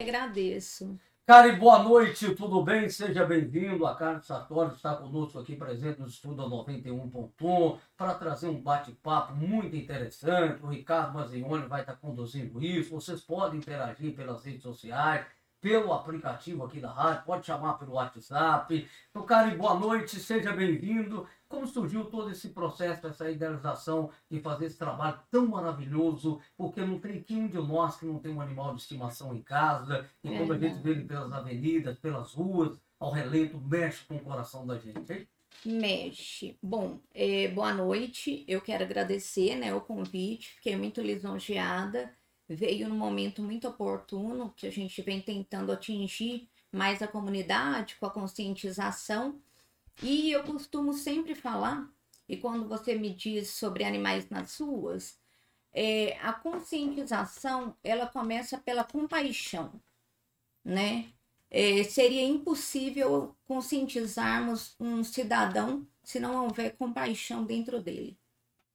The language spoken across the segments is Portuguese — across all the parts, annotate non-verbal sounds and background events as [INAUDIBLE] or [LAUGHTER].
Agradeço. Cari, boa noite, tudo bem? Seja bem-vindo. A Carlos Sartori está conosco aqui presente no Estudo 91.1 para trazer um bate-papo muito interessante. O Ricardo Mazioni vai estar conduzindo isso. Vocês podem interagir pelas redes sociais, pelo aplicativo aqui da rádio, pode chamar pelo WhatsApp. Então, Cari, boa noite, seja bem-vindo. Como surgiu todo esse processo, essa idealização de fazer esse trabalho tão maravilhoso? Porque não tem quem de nós que não tem um animal de estimação em casa, e quando a gente vê ele pelas avenidas, pelas ruas, ao relento, mexe com o coração da gente, hein? Mexe. Bom, é, boa noite. Eu quero agradecer né, o convite, fiquei muito lisonjeada. Veio num momento muito oportuno que a gente vem tentando atingir mais a comunidade com a conscientização e eu costumo sempre falar, e quando você me diz sobre animais nas ruas, é, a conscientização ela começa pela compaixão, né? É, seria impossível conscientizarmos um cidadão se não houver compaixão dentro dele,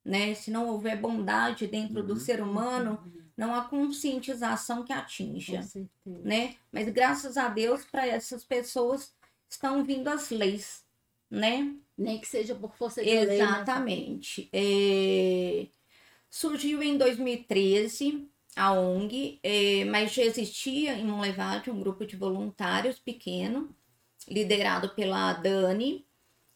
né? Se não houver bondade dentro uhum. do ser humano, não há conscientização que atinja, né? Mas graças a Deus para essas pessoas estão vindo as leis, né? Nem que seja por força de né? Exatamente. lei. É... Surgiu em 2013 a ONG, é... mas já existia em Monlevade um grupo de voluntários pequeno, liderado pela Dani,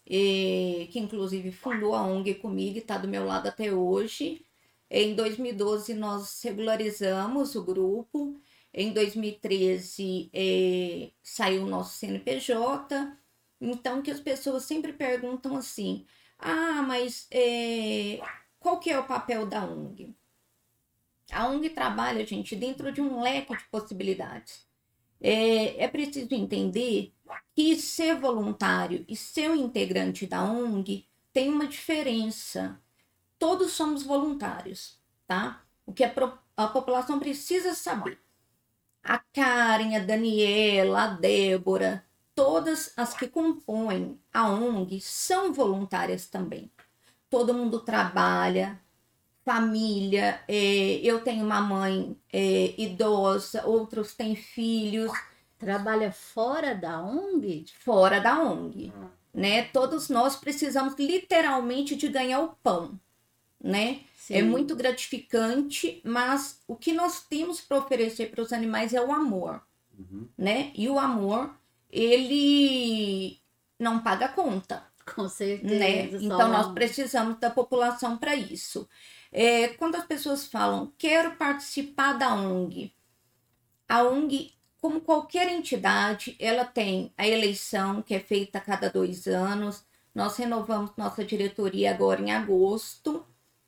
é... que inclusive fundou a ONG comigo e está do meu lado até hoje. Em 2012 nós regularizamos o grupo. Em 2013 é... saiu o nosso CNPJ então, que as pessoas sempre perguntam assim: ah, mas é, qual que é o papel da ONG? A ONG trabalha, gente, dentro de um leque de possibilidades. É, é preciso entender que ser voluntário e ser um integrante da ONG tem uma diferença. Todos somos voluntários, tá? O que a, a população precisa saber. A Karen, a Daniela, a Débora, todas as que compõem a ONG são voluntárias também. Todo mundo trabalha, família, é, eu tenho uma mãe é, idosa, outros têm filhos. Trabalha fora da ONG? Fora da ONG. Ah. Né? Todos nós precisamos literalmente de ganhar o pão. Né? Sim. É muito gratificante, mas o que nós temos para oferecer para os animais é o amor. Uhum. Né? E o amor ele não paga conta. Com certeza. Né? Então, nós precisamos da população para isso. É, quando as pessoas falam, quero participar da ONG, a ONG, como qualquer entidade, ela tem a eleição, que é feita a cada dois anos. Nós renovamos nossa diretoria agora em agosto,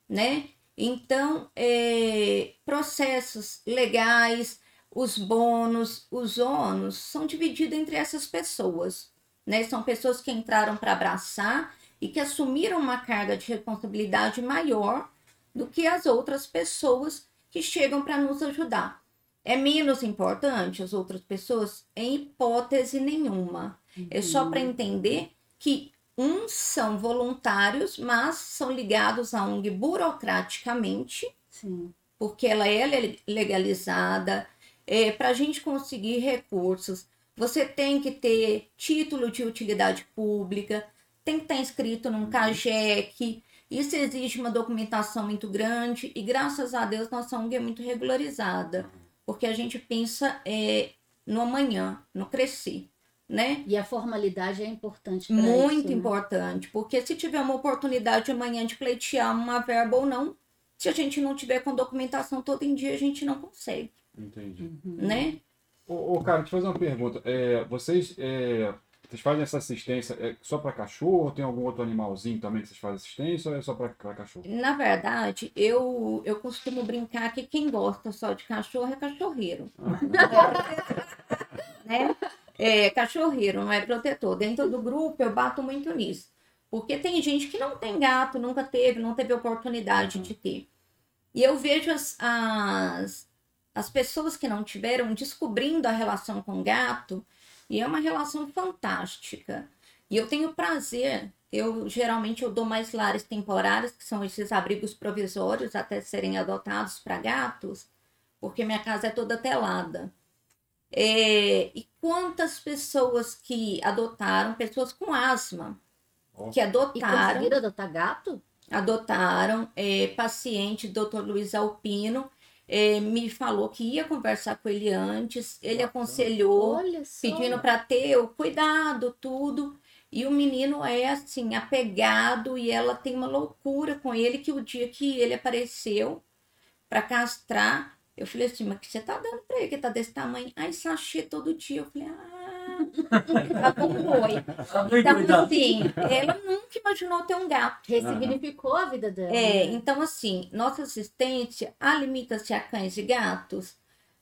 né? Então, é, processos legais, os bônus, os ônus são divididos entre essas pessoas. Né? São pessoas que entraram para abraçar e que assumiram uma carga de responsabilidade maior do que as outras pessoas que chegam para nos ajudar. É menos importante as outras pessoas? Em hipótese nenhuma. Uhum. É só para uhum. entender que uns são voluntários, mas são ligados à ONG burocraticamente, Sim. porque ela é legalizada, é, para a gente conseguir recursos, você tem que ter título de utilidade pública, tem que estar inscrito num CAGEC. Isso exige uma documentação muito grande e graças a Deus nossa ONG é muito regularizada, porque a gente pensa é, no amanhã, no crescer. Né? E a formalidade é importante. Muito isso, né? importante, porque se tiver uma oportunidade amanhã de pleitear uma verba ou não, se a gente não tiver com documentação todo em dia, a gente não consegue. Entendi. Uhum. Né? Ô, ô, cara, te fazer uma pergunta. É, vocês, é, vocês fazem essa assistência é só para cachorro? Tem algum outro animalzinho também que vocês fazem assistência ou é só para cachorro? Na verdade, eu, eu costumo brincar que quem gosta só de cachorro é cachorreiro. [LAUGHS] né? É cachorreiro, não é protetor. Dentro do grupo eu bato muito nisso. Porque tem gente que não tem gato, nunca teve, não teve oportunidade de ter. E eu vejo as, as, as pessoas que não tiveram descobrindo a relação com o gato, e é uma relação fantástica. E eu tenho prazer, eu geralmente eu dou mais lares temporários, que são esses abrigos provisórios até serem adotados para gatos, porque minha casa é toda telada. É, e quantas pessoas que adotaram, pessoas com asma, que E adotaram, conseguiram adotar gato? adotaram, é, paciente, doutor Luiz Alpino, é, me falou que ia conversar com ele antes, ele aconselhou, pedindo para ter o cuidado, tudo. E o menino é assim, apegado, e ela tem uma loucura com ele que o dia que ele apareceu para castrar, eu falei assim, mas o que você tá dando para ele que tá desse tamanho? Ai, sachê todo dia. Eu falei, ah, tá bom, foi. Tá Então, cuidado. assim, ela nunca imaginou ter um gato. Ressignificou a vida dela. É, né? então assim, nossa assistência ah, limita-se a cães e gatos,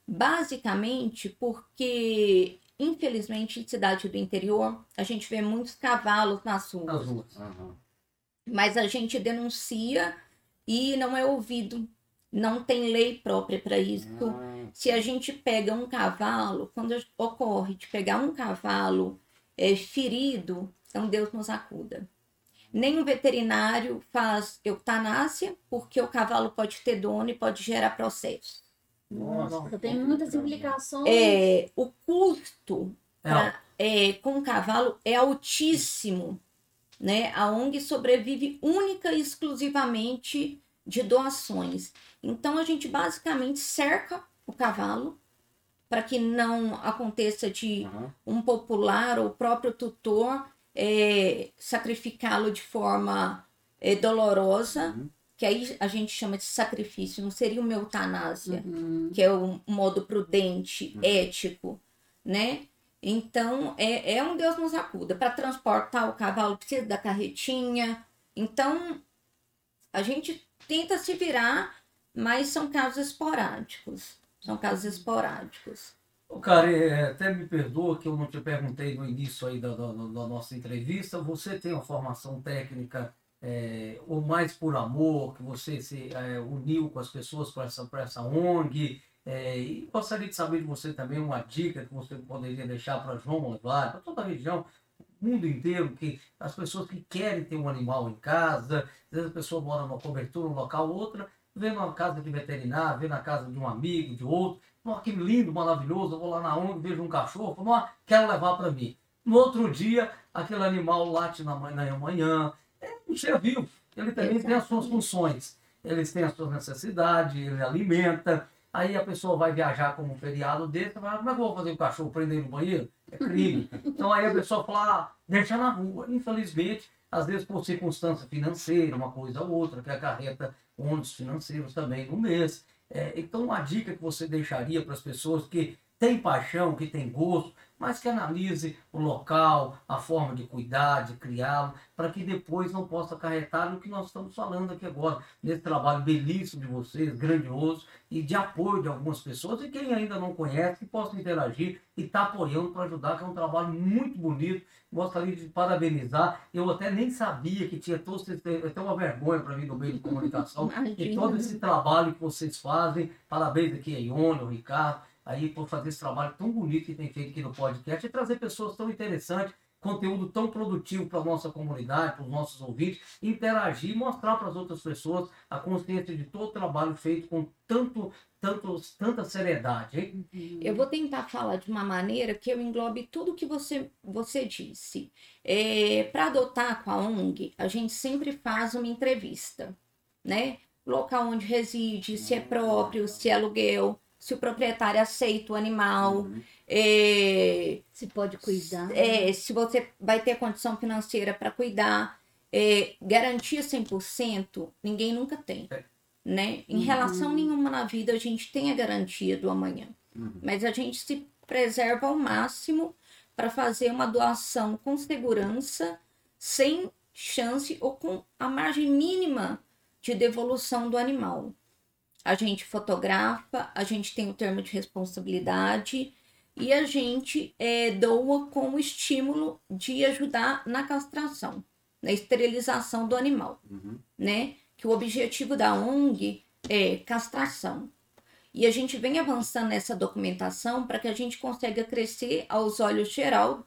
basicamente porque, infelizmente, em cidade do interior, a gente vê muitos cavalos nas ruas, Nas ruas. Aham. mas a gente denuncia e não é ouvido. Não tem lei própria para isso. Ah, Se a gente pega um cavalo, quando ocorre de pegar um cavalo é, ferido, então Deus nos acuda. Nenhum veterinário faz eutanásia, porque o cavalo pode ter dono e pode gerar processo. Nossa. Nossa, tem muitas implicações. É, o custo É, pra- é, com o cavalo é altíssimo. Né? A ONG sobrevive única e exclusivamente de doações. Então a gente basicamente cerca o cavalo para que não aconteça de Aham. um popular ou o próprio tutor é, sacrificá-lo de forma é, dolorosa, Uhum. que aí a gente chama de sacrifício, não seria uma eutanásia Uhum. que é o modo prudente, Uhum. ético, né? Então, é, é um Deus nos acuda. Para transportar o cavalo, precisa da carretinha. Então, a gente tenta se virar, mas são casos esporádicos. São casos esporádicos. Ô, cara, é, até me perdoa que eu não te perguntei no início aí da, da- da nossa entrevista. Você tem uma formação técnica é, ou mais por amor, que você se é, uniu com as pessoas para essa, essa ONG? É, e gostaria de saber de você também uma dica que você poderia deixar para João Molevar, para toda a região, mundo inteiro, que as pessoas que querem ter um animal em casa, às vezes a pessoa mora numa cobertura, um local, outra, vê numa casa de veterinário, vê na casa de um amigo, de outro, Nossa, que lindo, maravilhoso. Eu vou lá na ONG, vejo um cachorro, falo, "Nossa, quero levar para mim. No outro dia, aquele animal late na manhã, na. É um ser vivo. Ele também tem as suas funções. Eles têm as suas necessidades, ele alimenta. Aí a pessoa vai viajar como um feriado desse, vai, como é que eu vou fazer o cachorro prender no banheiro? É crime. Então aí a pessoa fala, ah, deixa na rua. Infelizmente, às vezes por circunstância financeira, uma coisa ou outra, que acarreta ônus financeiros também no mês. É, então, uma dica que você deixaria para as pessoas que têm paixão, que têm gosto, mas que analise o local, a forma de cuidar, de criá-lo, para que depois não possa acarretar no que nós estamos falando aqui agora, nesse trabalho belíssimo de vocês, grandioso, e de apoio de algumas pessoas, e quem ainda não conhece, que possa interagir e estar apoiando para ajudar, que é um trabalho muito bonito. Gostaria de parabenizar. Eu até nem sabia que tinha todo esse. Até uma vergonha para mim no meio de comunicação [LAUGHS] e Imagina. todo esse trabalho que vocês fazem. Parabéns aqui a Ione, ao Ricardo, aí por fazer esse trabalho tão bonito que tem feito aqui no podcast e trazer pessoas tão interessantes, conteúdo tão produtivo para a nossa comunidade, para os nossos ouvintes, interagir mostrar para as outras pessoas a consciência de todo o trabalho feito com tanto, tanto, tanta seriedade. Hein? Eu vou tentar falar de uma maneira que eu englobe tudo que você, você disse. Para adotar com a ONG, a gente sempre faz uma entrevista, né? Local onde reside, se é próprio, se é aluguel, se o proprietário aceita o animal, Uhum. é, Se pode cuidar. é, se você vai ter condição financeira para cuidar. É, garantia 100%, ninguém nunca tem. É. Né? Em Uhum. relação nenhuma na vida, a gente tem a garantia do amanhã. Uhum. Mas a gente se preserva ao máximo para fazer uma doação com segurança, sem chance ou com a margem mínima de devolução do animal. A gente fotografa, a gente tem o termo de responsabilidade e a gente eh, doa com o estímulo de ajudar na castração, na esterilização do animal Uhum. né? Que o objetivo da ONG é castração. E a gente vem avançando nessa documentação para que a gente consiga crescer aos olhos geral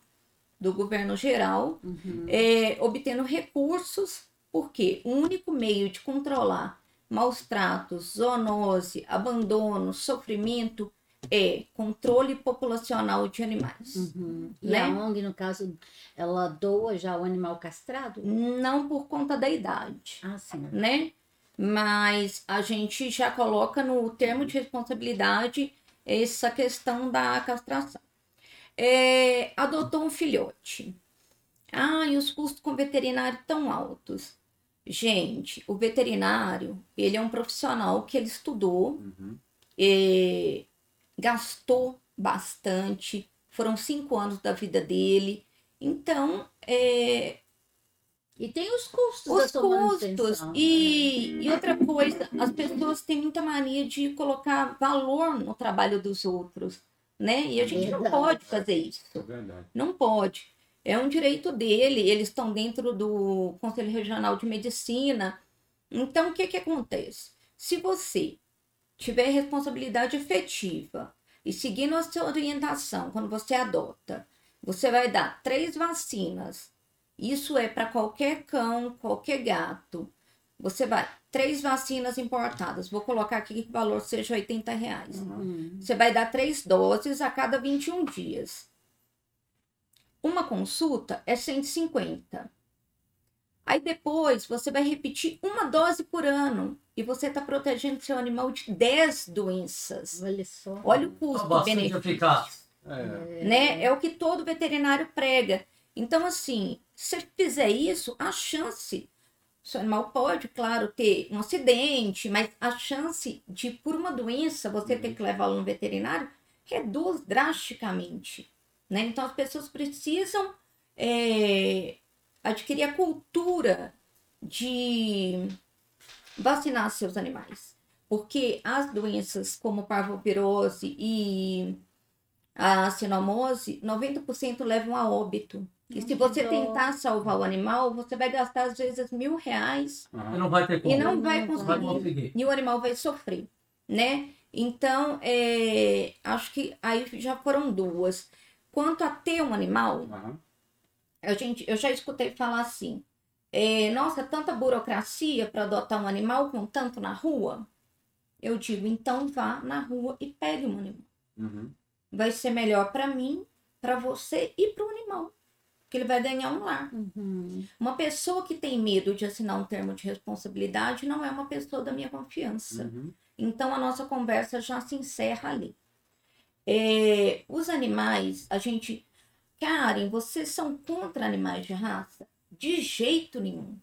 do governo geral, Uhum. é, obtendo recursos, porque o único meio de controlar maus tratos, zoonose, abandono, sofrimento É controle populacional de animais. Uhum. E Né? a ONG, no caso, ela doa já o animal castrado? Não por conta da idade. Ah, sim. né? Mas a gente já coloca no termo de responsabilidade essa questão da castração. É, adotou um filhote. Ah, e os custos com veterinário tão altos. Gente, o veterinário, ele é um profissional que ele estudou, Uhum. é, gastou bastante, foram cinco anos da vida dele. Então, é, E tem os custos os custos. manutenção. né? E, e outra coisa, as pessoas têm muita mania de colocar valor no trabalho dos outros, né? E a gente não pode fazer isso. É verdade. Não pode. É um direito dele, eles estão dentro do Conselho Regional de Medicina. Então, o que, que acontece? Se você tiver responsabilidade efetiva e seguindo a sua orientação quando você adota, você vai dar três vacinas. Isso é para qualquer cão, qualquer gato. Você vai, três vacinas importadas. Vou colocar aqui que o valor seja 80 reais. Hum. Você vai dar três doses a cada 21 dias. Uma consulta é 150. Aí depois você vai repetir uma dose por ano e você está protegendo seu animal de 10 doenças. Olha só. Olha o Tá custo bastante benefício, eficaz. É. né? É o que todo veterinário prega. Então assim, se fizer isso, a chance seu animal pode, claro, ter um acidente, mas a chance de, por uma doença, você ter que levá-lo no veterinário reduz drasticamente. Né? Então, as pessoas precisam é, adquirir a cultura de vacinar seus animais. Porque as doenças como parvovirose e a sinomose, 90% levam a óbito. E se você tentar salvar o animal, você vai gastar às vezes mil reais E não vai ter como. e não vai Não Não vai conseguir conseguir. e o animal vai sofrer, né? Então, é, acho que aí já foram duas. Quanto a ter um animal, Aham. a gente, eu já escutei falar assim: é, nossa, tanta burocracia para adotar um animal com tanto na rua. Eu digo, então vá na rua e pegue um animal. Uhum. Vai ser melhor para mim, para você e para o animal, que ele vai ganhar um lar. Uhum. Uma pessoa que tem medo de assinar um termo de responsabilidade não é uma pessoa da minha confiança. Uhum. Então a nossa conversa já se encerra ali. É, os animais, a gente. Karen, vocês são contra animais de raça? De jeito nenhum.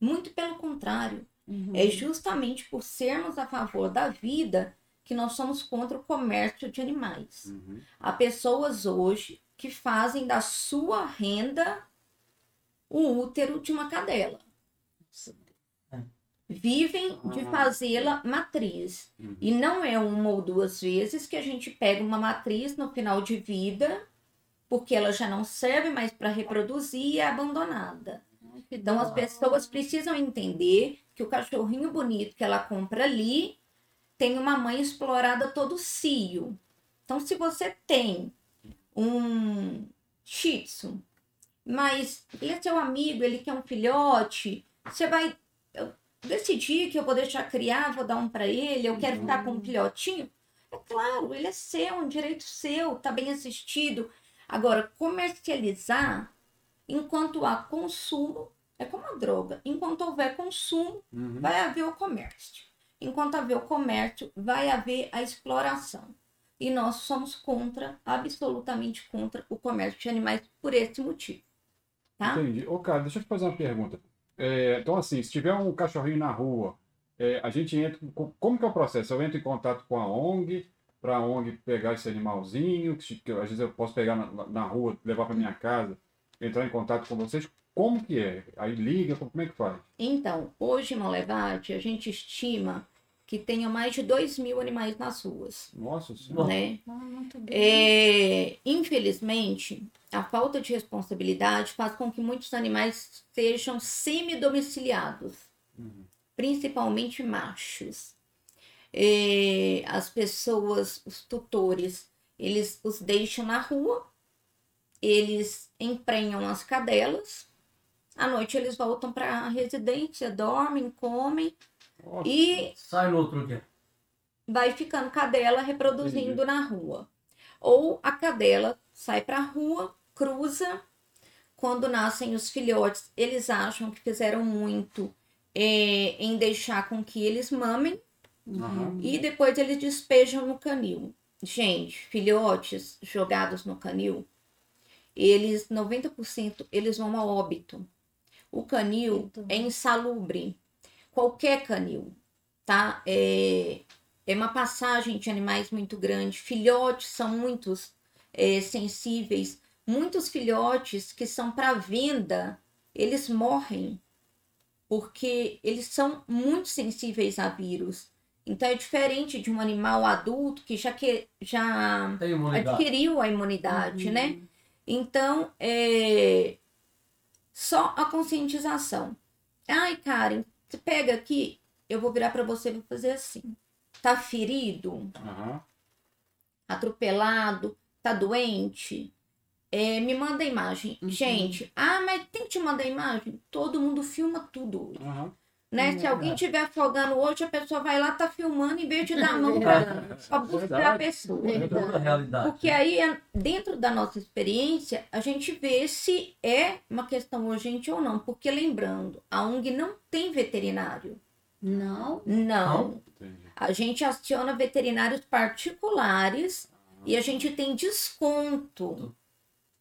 Muito pelo contrário. Uhum. É justamente por sermos a favor da vida que nós somos contra o comércio de animais. Uhum. Há pessoas hoje que fazem da sua renda o útero de uma cadela. Vivem de Ah. fazê-la matriz. Uhum. E não é uma ou duas vezes que a gente pega uma matriz no final de vida, porque ela já não serve mais para reproduzir e é abandonada. Ai, Então dó. as pessoas precisam entender que o cachorrinho bonito que ela compra ali tem uma mãe explorada todo cio. Então se você tem um shih tzu, mas ele é seu amigo, ele quer um filhote, você vai eu decidir que eu vou deixar criar, vou dar um para ele, eu quero ficar com um filhotinho. É claro, ele é seu, é um direito seu, tá bem assistido. Agora, comercializar enquanto há consumo é como a droga. Enquanto houver consumo, Uhum. vai haver o comércio. Enquanto haver o comércio, vai haver a exploração. E nós somos contra, absolutamente contra o comércio de animais por esse motivo. Tá? Entendi. Ô, cara, deixa eu te fazer uma pergunta. É, então, assim, se tiver um cachorrinho na rua, é, a gente entra. com- Como que é o processo? Eu entro em contato com a ONG, para a ONG pegar esse animalzinho, que, que às vezes eu posso pegar na, na rua, levar para minha casa, entrar em contato com vocês. Como que é? Aí liga, como é que faz? Então, hoje Molevade, a gente estima que tenha mais de 2 mil animais nas ruas. Nossa senhora. Né? Ah. É, infelizmente, a falta de responsabilidade faz com que muitos animais sejam semi-domiciliados, Uhum. principalmente machos. É, as pessoas, os tutores, eles os deixam na rua, eles emprenham as cadelas, à noite eles voltam para a residência, dormem, comem Nossa. e Sai no outro dia. vai ficando cadela reproduzindo na rua. Ou a cadela sai para a rua, cruza. Quando nascem os filhotes, eles acham que fizeram muito é, em deixar com que eles mamem Aham. e depois eles despejam no canil. Gente, filhotes jogados no canil, eles 90% eles vão a óbito. O canil Muito é insalubre. Qualquer canil, tá? É, é uma passagem de animais muito grande. Filhotes são muitos é, sensíveis. Muitos filhotes que são para venda, eles morrem porque eles são muito sensíveis a vírus. Então é diferente de um animal adulto que já que já imunidade. adquiriu a imunidade, né? Então, é só a conscientização. Ai, Karen, você pega aqui, eu vou virar para você e vou fazer assim. Tá ferido, Aham. atropelado, tá doente? É, me manda a imagem. Uhum. Gente, ah, mas tem que te mandar a imagem? Todo mundo filma tudo hoje. Né? É Se alguém estiver afogando hoje, a pessoa vai lá, tá filmando, em vez de dar a mão para buscar a pessoa. É Verdade. toda a realidade. Porque aí, é- dentro da nossa experiência, a gente vê se é uma questão urgente ou não. Porque, lembrando, a ONG não tem veterinário. Não. Não. A gente aciona veterinários particulares e a gente tem desconto.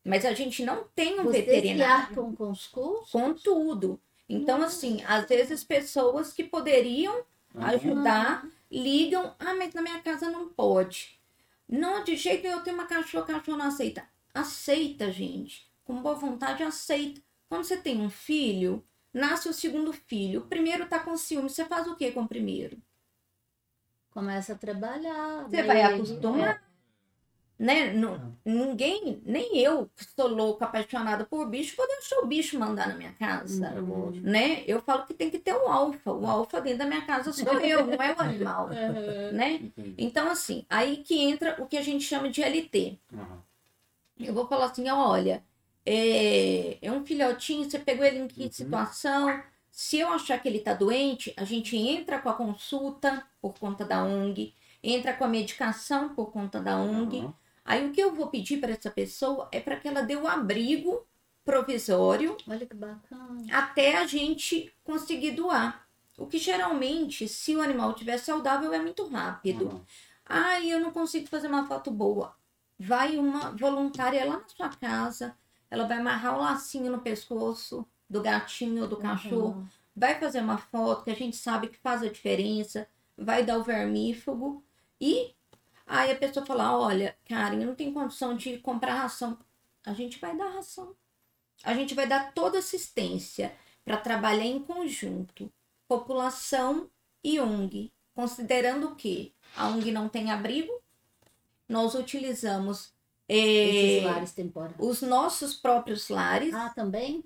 Mas a gente não tem um Vocês veterinário arcam com os custos? com tudo. Então, assim, às vezes pessoas que poderiam ajudar, ligam, ah, mas na minha casa não pode. Não, de jeito nenhum, eu tenho uma cachorra, a cachorra não aceita. Aceita, gente. Com boa vontade, aceita. Quando você tem um filho, nasce o segundo filho. O primeiro tá com ciúme. Você faz o que com o primeiro? Começa a trabalhar. Você vai acostumar. Né? Não, ninguém, nem eu, que sou louca, apaixonada por bicho, vou deixar o bicho mandar na minha casa. É lógico. Né? Eu falo que tem que ter um alfa. O alfa dentro da minha casa sou eu, não é o [LAUGHS] animal. Aham. Né? Entendi. Então, assim, aí que entra o que a gente chama de LT. Aham. Eu vou falar assim, olha, é, é um filhotinho, você pegou ele em que Uhum. situação? Se eu achar que ele tá doente, a gente entra com a consulta por conta da ONG, entra com a medicação por conta da ONG. Aí o que eu vou pedir para essa pessoa é para que ela dê o abrigo provisório Olha que bacana. até a gente conseguir doar. O que geralmente, se o animal estiver saudável, é muito rápido. Ai, eu não consigo fazer uma foto boa. Vai uma voluntária lá na sua casa, ela vai amarrar o lacinho no pescoço do gatinho ou do cachorro, Uhum. vai fazer uma foto que a gente sabe que faz a diferença, vai dar o vermífugo e aí a pessoa fala: Olha, Karen, eu não tenho condição de comprar ração. A gente vai dar ração. A gente vai dar toda assistência para trabalhar em conjunto, população e ONG, considerando que a ONG não tem abrigo, nós utilizamos Esses eh, os nossos próprios lares, Ah, também?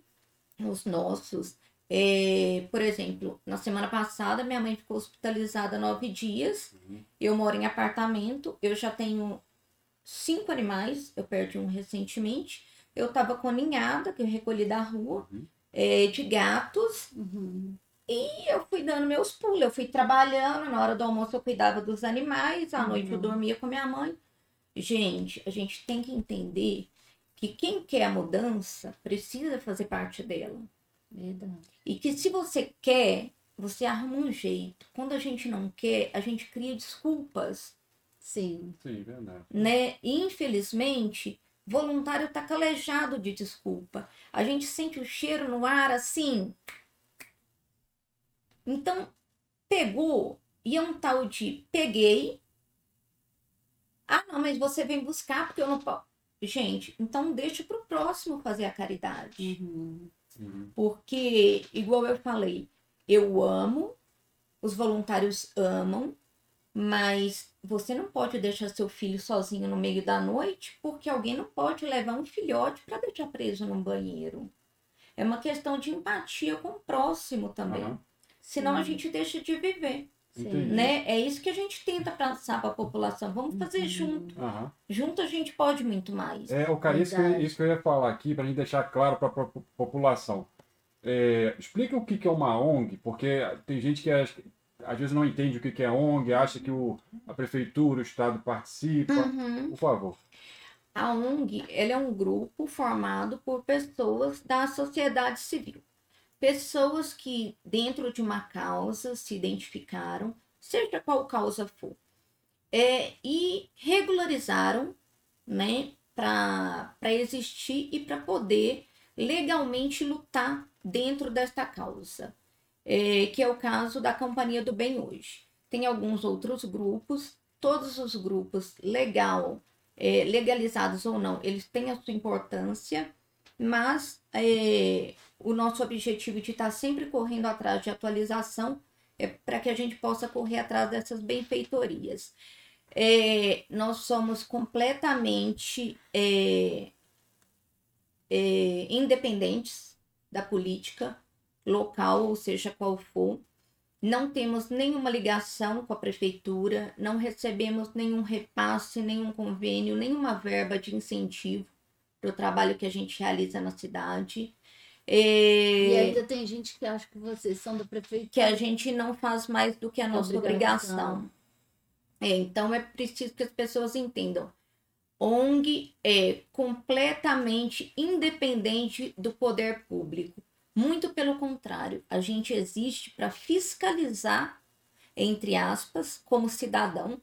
os nossos. Eh, por exemplo, na semana passada, minha mãe ficou hospitalizada nove dias. Uhum. Eu moro em apartamento, eu já tenho cinco animais, eu perdi um recentemente. Eu tava com a ninhada, que eu recolhi da rua, Uhum. eh, de gatos. Uhum. E eu fui dando meus pulos, eu fui trabalhando, na hora do almoço eu cuidava dos animais, à noite eu Uhum. dormia com minha mãe. Gente, a gente tem que entender que quem quer a mudança precisa fazer parte dela. Verdade. E que se você quer, você arruma um jeito. Quando a gente não quer, a gente cria desculpas, Sim. Sim, verdade. né? E, infelizmente, voluntário tá calejado de desculpa. A gente sente o cheiro no ar assim. Então, pegou e é um tal de peguei. Ah, não, mas você vem buscar porque eu não posso. Gente, então deixa pro próximo fazer a caridade. Uhum. Uhum. Porque, igual eu falei, eu amo, os voluntários amam, mas você não pode deixar seu filho sozinho no meio da noite, porque alguém não pode levar um filhote para deixar preso num banheiro. É uma questão de empatia com o próximo também. Aham. Senão a Sim. gente deixa de viver, Sim. Né? É isso que a gente tenta passar para a população. Vamos fazer Uhum. junto. Aham. Junto a gente pode muito mais. É, o cara, isso que, eu- isso que eu ia falar aqui, para a gente deixar claro para a população. É, explica o que, que é uma ONG, porque tem gente que acha às vezes não entende o que que é ONG, acha que o, a prefeitura, o Estado participa. Uhum. Por favor. A ONG ele é um grupo formado por pessoas da sociedade civil. Pessoas que, dentro de uma causa, se identificaram, seja qual causa for, é, e regularizaram né, para existir e para poder legalmente lutar dentro desta causa, é, que é o caso da Companhia do Bem hoje. Tem alguns outros grupos, todos os grupos legal, é, legalizados ou não, eles têm a sua importância, mas é, o nosso objetivo de estar sempre correndo atrás de atualização é para que a gente possa correr atrás dessas benfeitorias. É, nós somos completamente é, é, independentes da política local, ou seja qual for. Não temos nenhuma ligação com a prefeitura, não recebemos nenhum repasse, nenhum convênio, nenhuma verba de incentivo para o trabalho que a gente realiza na cidade. É, E ainda tem gente que acha que vocês são da prefeitura. que a gente não faz mais do que a nossa Obrigação. obrigação. É, então é preciso que as pessoas entendam. ONG é completamente independente do poder público. Muito pelo contrário, a gente existe para fiscalizar, entre aspas, como cidadão,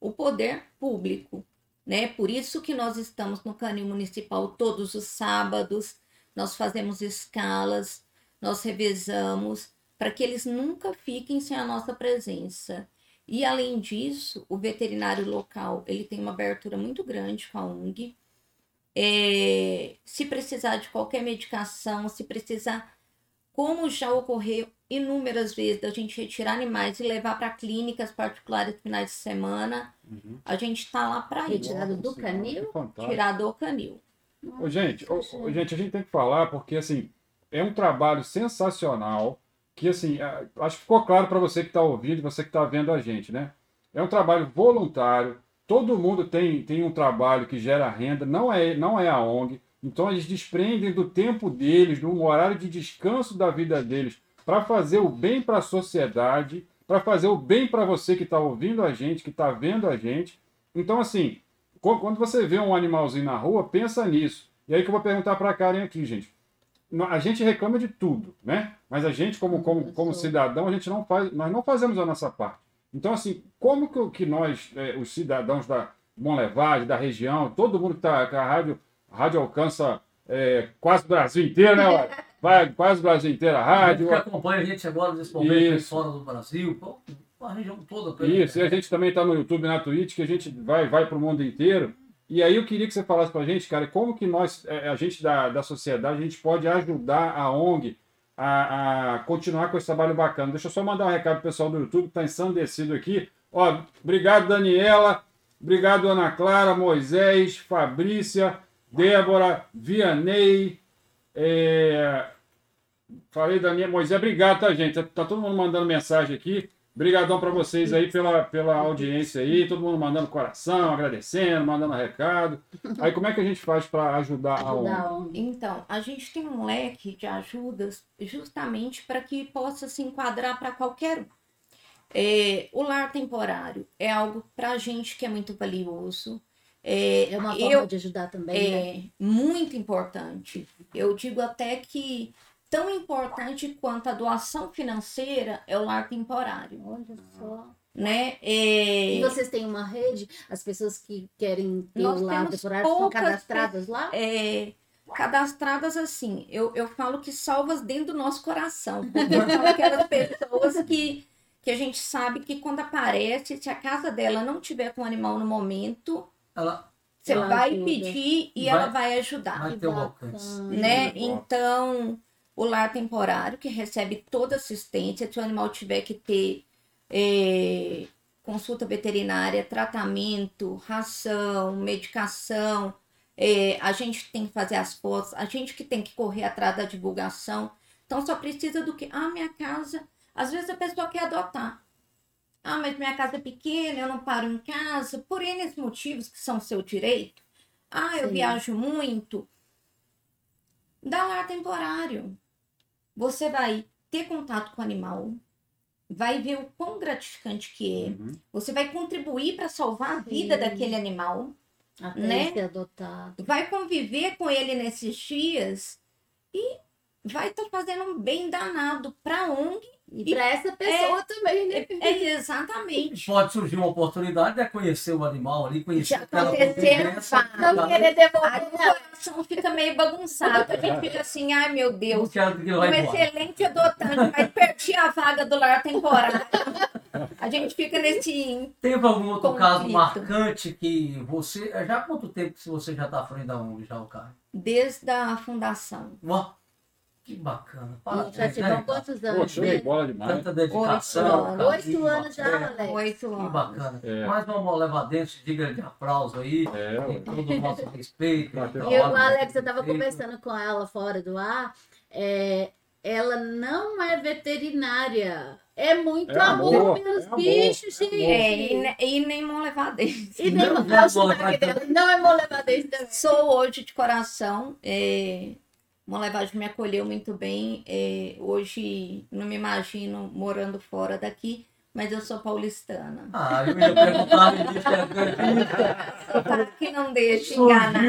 o poder público. Né? Por isso que nós estamos no Canil Municipal todos os sábados, nós fazemos escalas, nós revezamos, para que eles nunca fiquem sem a nossa presença. E além disso, o veterinário local ele tem uma abertura muito grande com a ONG. É, se precisar de qualquer medicação, se precisar, como já ocorreu inúmeras vezes, da gente retirar animais e levar para clínicas particulares finais de semana, a gente está lá para isso. Retirado do canil? Tirar do canil. Ô, gente, ô, ô, gente, a gente tem que falar porque assim é um trabalho sensacional que assim acho que ficou claro para você que está ouvindo, você que está vendo a gente, né? É um trabalho voluntário. Todo mundo tem, tem um trabalho que gera renda, não é não é a ONG. Então eles desprendem do tempo deles, de um horário de descanso da vida deles, para fazer o bem para a sociedade, para fazer o bem para você que está ouvindo a gente, que está vendo a gente. Então assim, Quando você vê um animalzinho na rua, pensa nisso. E aí que eu vou perguntar para a Karen aqui, gente. A gente reclama de tudo, né? Mas a gente, como, como, como cidadão, a gente não faz, nós não fazemos a nossa parte. Então, assim, como que, que nós, eh, os cidadãos da Bom Levade, da região, todo mundo que está que a rádio, a rádio alcança eh, quase o Brasil inteiro, né? Vai quase o Brasil inteiro a [LAUGHS] rádio. que acompanha a gente agora nesse momento fora do Brasil, pô, a região toda. Isso, e a gente também está no YouTube, na Twitch, que a gente vai, vai para o mundo inteiro. E aí eu queria que você falasse para a gente, cara, como que nós, eh, a gente da, da sociedade, a gente pode ajudar a ONG a, a continuar com esse trabalho bacana. Deixa eu só mandar um recado pro pessoal do YouTube que está ensandecido aqui. Ó, obrigado, Daniela. Obrigado, Ana Clara, Moisés, Fabrícia, Débora, Vianney. eh, Falei, Daniela, Moisés, obrigado, tá, gente? Tá todo mundo mandando mensagem aqui. Obrigadão para vocês aí pela, pela audiência aí, todo mundo mandando coração, agradecendo, mandando recado. [LAUGHS] Aí como é que a gente faz para ajudar a ONG? Então, a gente tem um leque de ajudas justamente para que possa se enquadrar para qualquer um. É, o lar temporário é algo para a gente que é muito valioso. É, É uma forma eu, de ajudar também, né? é muito importante. Eu digo até que tão importante quanto a doação financeira é o lar temporário, Olha só. né? É, E vocês têm uma rede? As pessoas que querem ter Nós o lar temporário são cadastradas lá? é, cadastradas assim, eu, eu falo que salvas dentro do nosso coração, porque são aquelas pessoas que, que a gente sabe que quando aparece, se a casa dela não tiver com o animal no momento, Ela você Ela vai ajuda. pedir e Vai- ela vai ajudar. vai ter bacana. alcance. né? Então, o lar temporário, que recebe toda assistência, se o animal tiver que ter eh, consulta veterinária, tratamento, ração, medicação, eh, a gente tem que fazer as fotos, a gente que tem que correr atrás da divulgação. Então, só precisa do que? Ah, minha casa. Às vezes a pessoa quer adotar. Ah, mas minha casa é pequena, eu não paro em casa, por N motivos que são seu direito. Ah, eu Sim. viajo muito dá lar temporário. Você vai ter contato com o animal, vai ver o quão gratificante que é. Uhum. Você vai contribuir para salvar a vida Sim. daquele animal, Até Né? ele ser adotado. vai conviver com ele nesses dias e vai estar fazendo um bem danado para a ONG. E para essa pessoa também, né? É exatamente. Pode surgir uma oportunidade de conhecer o animal ali, conhecer Já aquela aconteceu, convivência. Não tá? querer Aí devolver o nada. coração fica meio bagunçado. A gente fica assim, ai meu Deus, um excelente adotante, vai perder a vaga do lar temporário. A gente fica nesse. Teve algum outro caso Conflito. marcante que você. Já há quanto tempo que você já está à frente da ONG, já, o cara? Desde a fundação. Ó, que bacana. Já Parabéns, tiveram né? quantos Pô, anos? show de bola demais. Tanta dedicação. Oito Oito anos já, é, Alex. Oito Que anos. bacana. É. Mais uma levadense, diga de aplauso aí. É. Tem todo o nosso respeito. E o Alex, eu estava conversando com ela fora do ar. é, ela não é veterinária. É muito É amor, amor, pelos é amor, bichos, é gente. amor. É, e, e nem mão levadense. E nem Não, não, não é o sotaque molevadense. dela. Não é molevadense também. Sou hoje de coração. É, uma levagem me acolheu muito bem. é, hoje não me imagino morando fora daqui, mas eu sou paulistana. Ah, eu ia perguntar no início, acredita? Para que não deixe enganar.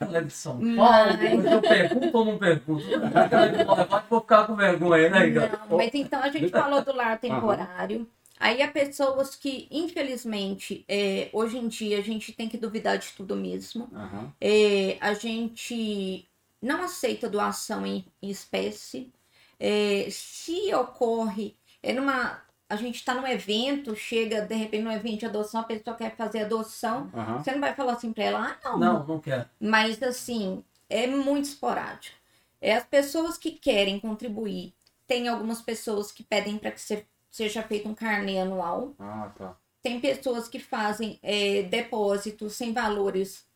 Ela é de São Paulo, Mas- eu pergunto ou não pergunto? Ela é de Boulevard, vou ficar com vergonha, né, Igor? Não, mas então a gente falou do lar temporário. Aí há pessoas que, infelizmente, é, hoje em dia a gente tem que duvidar de tudo mesmo. Aham. É, a gente não aceita doação em, em espécie. É, se ocorre, é numa. A gente está num evento, chega de repente num evento de adoção, a pessoa quer fazer adoção. Aham. Você não vai falar assim para ela, ah, não, Não, não quero. mas assim, é muito esporádico. É as pessoas que querem contribuir. Tem algumas pessoas que pedem para que se- seja feito um carnê anual. Ah, tá. Tem pessoas que fazem é, depósitos sem valores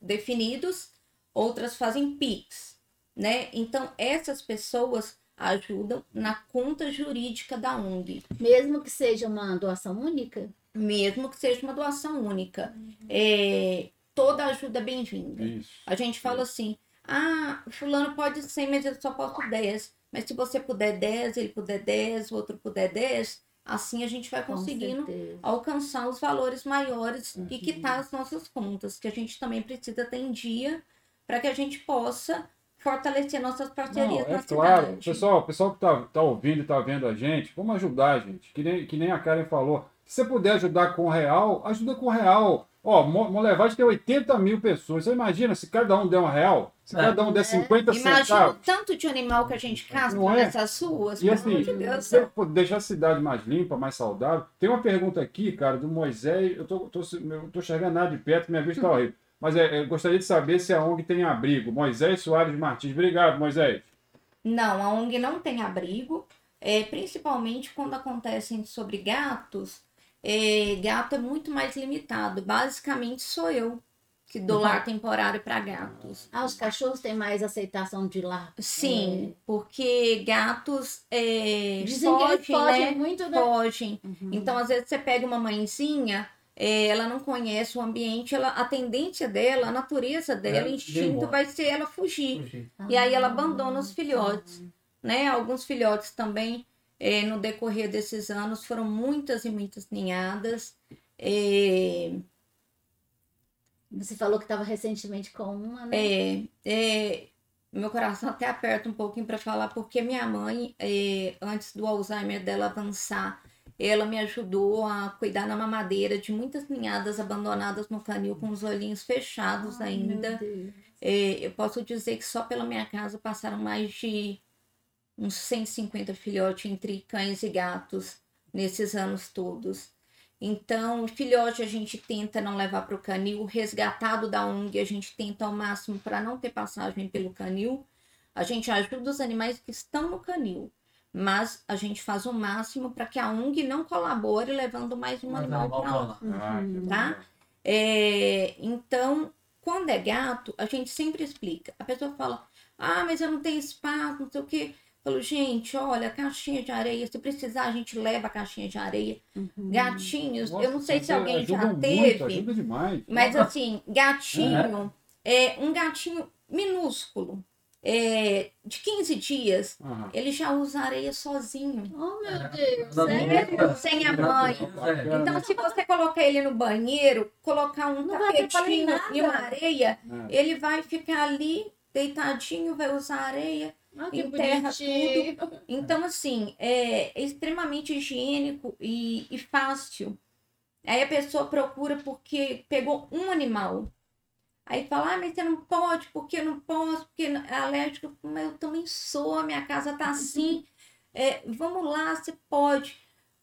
definidos, outras fazem PIX, né? Então, essas pessoas ajudam na conta jurídica da ONG, Mesmo que seja uma doação única. mesmo que seja uma doação única. É, toda ajuda é bem-vinda. A gente fala assim: ah, fulano pode 100, mas eu só posso 10. Mas se você puder 10, ele puder 10, o outro puder 10, assim a gente vai conseguindo alcançar os valores maiores Uhum. e quitar as nossas contas, que a gente também precisa ter em dia para que a gente possa fortalecer nossas Não, parcerias é na claro. cidade. Pessoal, o pessoal que tá, tá ouvindo e tá vendo a gente, vamos ajudar, gente. Que nem, que nem a Karen falou. Se você puder ajudar com real, ajuda com real. Ó, Mo- Molevade tem 80 mil pessoas. Você imagina se cada um der um real? Se É. cada um der 50 Imagina o centavos. tanto de animal que a gente Não é? nessas ruas, E pelo assim, amor de Deus. você deixar a cidade mais limpa, mais saudável. Tem uma pergunta aqui, cara, do Moisés. Eu tô, tô, tô enxergando nada de perto, minha vista tá horrível. Mas é, eu gostaria de saber se a ONG tem abrigo. Moisés Soares Martins. Obrigado, Moisés. Não, a ONG não tem abrigo, é, principalmente quando acontecem sobre gatos. é, gato é muito mais limitado. Basicamente sou eu que dou Uhum. lar temporário para gatos. Ah, os cachorros têm mais aceitação de lá. Sim, porque gatos é, Dizem que eles fogem, fogem né? muito, né? Fogem. Uhum. Então, às vezes, você pega uma mãezinha, é, ela não conhece o ambiente, ela, a tendência dela, a natureza dela, É, o instinto embora. vai ser ela fugir. Fugir. E aí ela Ah, abandona os filhotes. né? Alguns filhotes também, eh, no decorrer desses anos, foram muitas e muitas ninhadas. Eh, Você falou que estava recentemente com uma, né? é, é, meu coração até aperta um pouquinho para falar, porque minha mãe, eh, antes do Alzheimer dela avançar, ela me ajudou a cuidar na mamadeira de muitas ninhadas abandonadas no canil com os olhinhos fechados Ai, ainda. É, eu posso dizer que só pela minha casa passaram mais de uns 150 filhotes entre cães e gatos nesses anos todos. Então, filhote a gente tenta não levar para o canil, o resgatado da ONG a gente tenta ao máximo para não ter passagem pelo canil. A gente ajuda os animais que estão no canil, mas a gente faz o máximo para que a ONG não colabore levando mais um Mas animal animal para lá. Ah, Uhum. Tá? É, então, quando é gato, a gente sempre explica. A pessoa fala, ah, mas eu não tenho espaço, não sei o quê. Eu falo, gente, olha, caixinha de areia, se precisar, a gente leva a caixinha de areia. Uhum. Gatinhos, eu não Nossa, sei se alguém já teve, Muito, ajuda demais. mas assim, gatinho, é um gatinho minúsculo. É, de 15 dias, Aham. ele já usa areia sozinho. Oh, meu. Deus. Sério? Sem a mãe. Então, se você colocar ele no banheiro, colocar um Não tapetinho e uma areia, É. ele vai ficar ali deitadinho, vai usar areia. Ah, enterra bonitinho. Então, assim, é extremamente higiênico e, e fácil. Aí a pessoa procura porque pegou um animal. Aí fala, ah, mas você não pode, porque eu não posso, porque é alérgico. Mas eu também sou, a minha casa tá assim. É, vamos lá, você pode.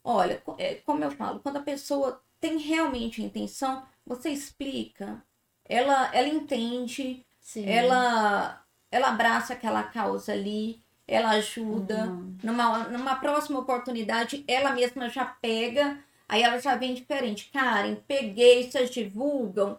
Olha, é, como eu falo, quando a pessoa tem realmente a intenção, você explica, ela, ela entende, Sim. ela, ela abraça aquela causa ali, ela ajuda. Uhum. Numa, numa próxima oportunidade, ela mesma já pega, aí ela já vem diferente. Karen, peguei, vocês divulgam